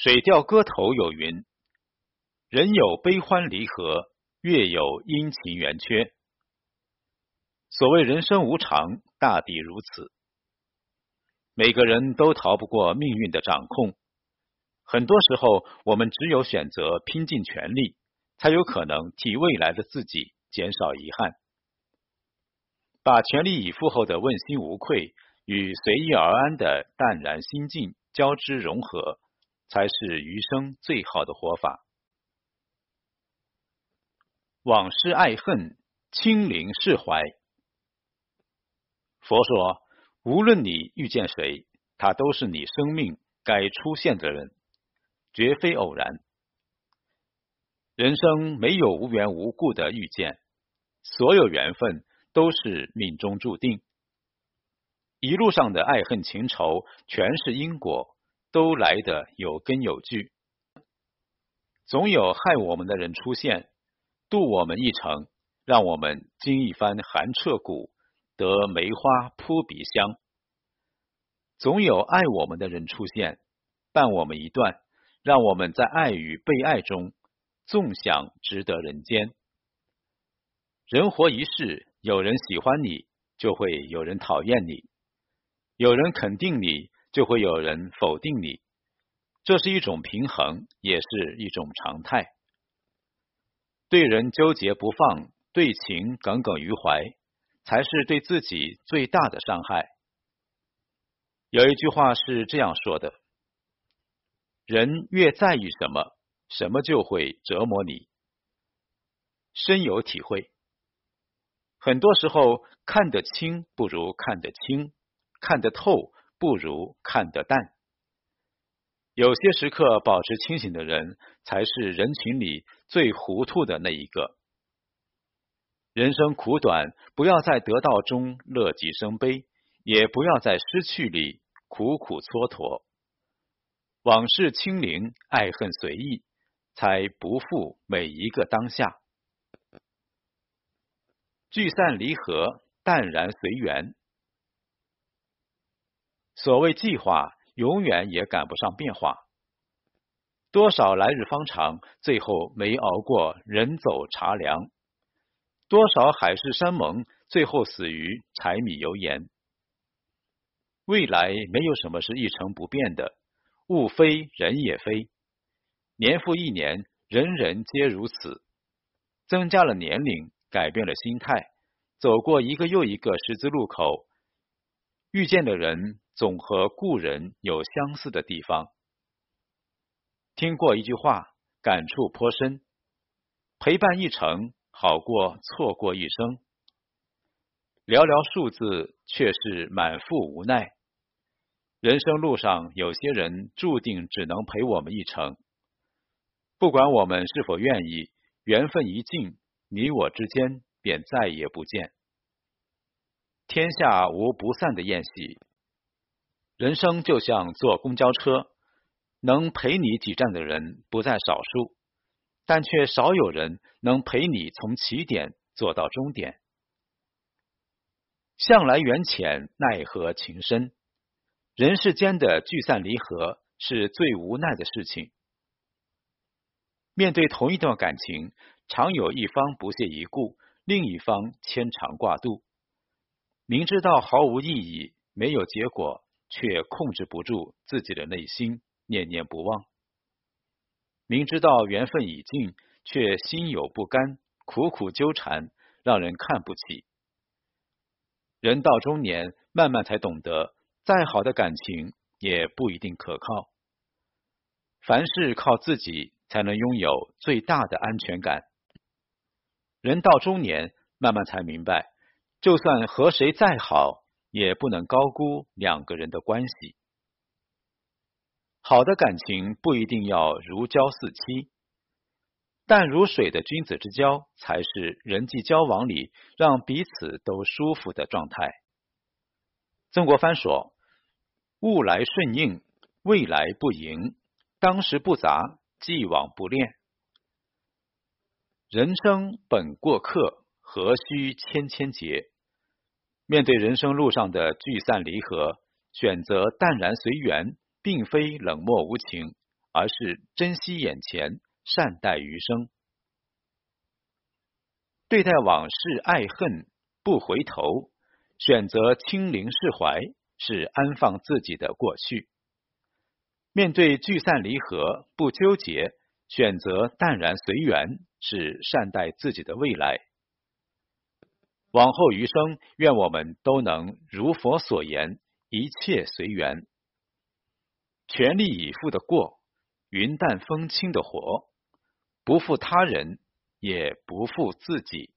《水调歌头》有云：“人有悲欢离合，月有阴晴圆缺。”所谓人生无常，大抵如此。每个人都逃不过命运的掌控。很多时候，我们只有选择拼尽全力，才有可能替未来的自己减少遗憾。把全力以赴后的问心无愧与随遇而安的淡然心境交织融合。才是余生最好的活法。往事爱恨，清零释怀。佛说，无论你遇见谁，他都是你生命该出现的人，绝非偶然。人生没有无缘无故的遇见，所有缘分都是命中注定。一路上的爱恨情仇，全是因果。都来的有根有据，总有害我们的人出现，渡我们一程，让我们经一番寒彻骨，得梅花扑鼻香；总有爱我们的人出现，伴我们一段，让我们在爱与被爱中，纵享值得人间。人活一世，有人喜欢你，就会有人讨厌你；有人肯定你。就会有人否定你，这是一种平衡，也是一种常态。对人纠结不放，对情耿耿于怀，才是对自己最大的伤害。有一句话是这样说的：人越在意什么，什么就会折磨你。深有体会。很多时候，看得清不如看得清，看得透。不如看得淡。有些时刻保持清醒的人，才是人群里最糊涂的那一个。人生苦短，不要在得到中乐极生悲，也不要在失去里苦苦蹉跎。往事清零，爱恨随意，才不负每一个当下。聚散离合，淡然随缘。所谓计划，永远也赶不上变化。多少来日方长，最后没熬过人走茶凉；多少海誓山盟，最后死于柴米油盐。未来没有什么是一成不变的，物非人也非。年复一年，人人皆如此。增加了年龄，改变了心态，走过一个又一个十字路口，遇见的人。总和故人有相似的地方。听过一句话，感触颇深：陪伴一程，好过错过一生。寥寥数字，却是满腹无奈。人生路上，有些人注定只能陪我们一程。不管我们是否愿意，缘分一尽，你我之间便再也不见。天下无不散的宴席。人生就像坐公交车，能陪你几站的人不在少数，但却少有人能陪你从起点坐到终点。向来缘浅，奈何情深。人世间的聚散离合是最无奈的事情。面对同一段感情，常有一方不屑一顾，另一方牵肠挂肚。明知道毫无意义，没有结果。却控制不住自己的内心，念念不忘。明知道缘分已尽，却心有不甘，苦苦纠缠，让人看不起。人到中年，慢慢才懂得，再好的感情也不一定可靠。凡事靠自己，才能拥有最大的安全感。人到中年，慢慢才明白，就算和谁再好。也不能高估两个人的关系。好的感情不一定要如胶似漆，淡如水的君子之交才是人际交往里让彼此都舒服的状态。曾国藩说：“物来顺应，未来不迎；当时不杂，既往不恋。人生本过客，何须千千结？”面对人生路上的聚散离合，选择淡然随缘，并非冷漠无情，而是珍惜眼前，善待余生。对待往事爱恨不回头，选择清零释怀，是安放自己的过去；面对聚散离合不纠结，选择淡然随缘，是善待自己的未来。往后余生，愿我们都能如佛所言，一切随缘，全力以赴的过，云淡风轻的活，不负他人，也不负自己。